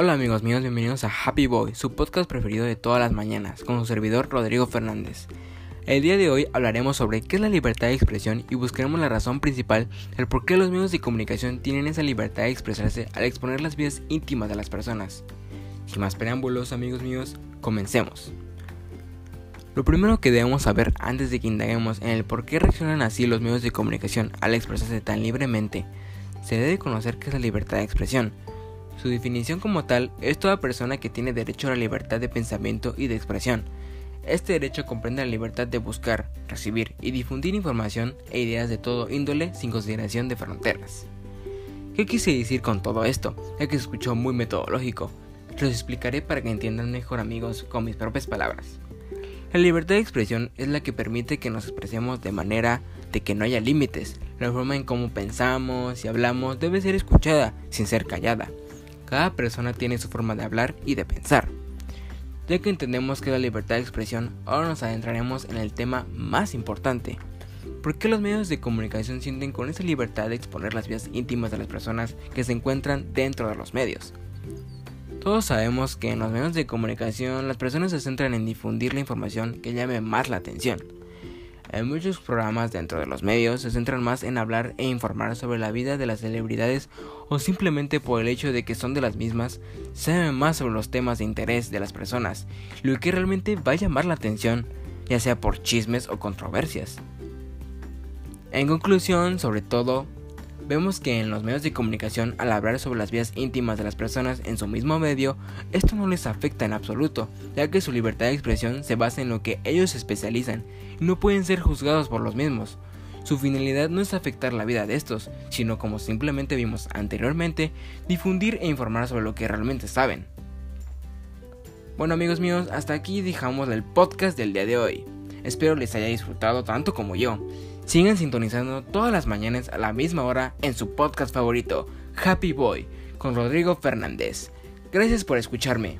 Hola amigos míos, bienvenidos a Happy Boy, su podcast preferido de todas las mañanas, con su servidor Rodrigo Fernández. El día de hoy hablaremos sobre qué es la libertad de expresión y buscaremos la razón principal del por qué los medios de comunicación tienen esa libertad de expresarse al exponer las vidas íntimas de las personas. Sin más preámbulos, amigos míos, comencemos. Lo primero que debemos saber antes de que indaguemos en el por qué reaccionan así los medios de comunicación al expresarse tan libremente, se debe conocer qué es la libertad de expresión su definición como tal es toda persona que tiene derecho a la libertad de pensamiento y de expresión. Este derecho comprende la libertad de buscar, recibir y difundir información e ideas de todo índole sin consideración de fronteras. ¿Qué quise decir con todo esto? Ya que se escuchó muy metodológico. Los explicaré para que entiendan mejor amigos con mis propias palabras. La libertad de expresión es la que permite que nos expresemos de manera de que no haya límites. La forma en cómo pensamos y hablamos debe ser escuchada sin ser callada. Cada persona tiene su forma de hablar y de pensar. Ya que entendemos que la libertad de expresión, ahora nos adentraremos en el tema más importante. ¿Por qué los medios de comunicación sienten con esa libertad de exponer las vidas íntimas de las personas que se encuentran dentro de los medios? Todos sabemos que en los medios de comunicación las personas se centran en difundir la información que llame más la atención. En muchos programas dentro de los medios se centran más en hablar e informar sobre la vida de las celebridades o simplemente por el hecho de que son de las mismas, saben más sobre los temas de interés de las personas, lo que realmente va a llamar la atención, ya sea por chismes o controversias. En conclusión, sobre todo, Vemos que en los medios de comunicación, al hablar sobre las vidas íntimas de las personas en su mismo medio, esto no les afecta en absoluto, ya que su libertad de expresión se basa en lo que ellos especializan y no pueden ser juzgados por los mismos. Su finalidad no es afectar la vida de estos, sino como simplemente vimos anteriormente, difundir e informar sobre lo que realmente saben. Bueno amigos míos, hasta aquí dejamos el podcast del día de hoy. Espero les haya disfrutado tanto como yo. Sigan sintonizando todas las mañanas a la misma hora en su podcast favorito, Happy Boy, con Rodrigo Fernández. Gracias por escucharme.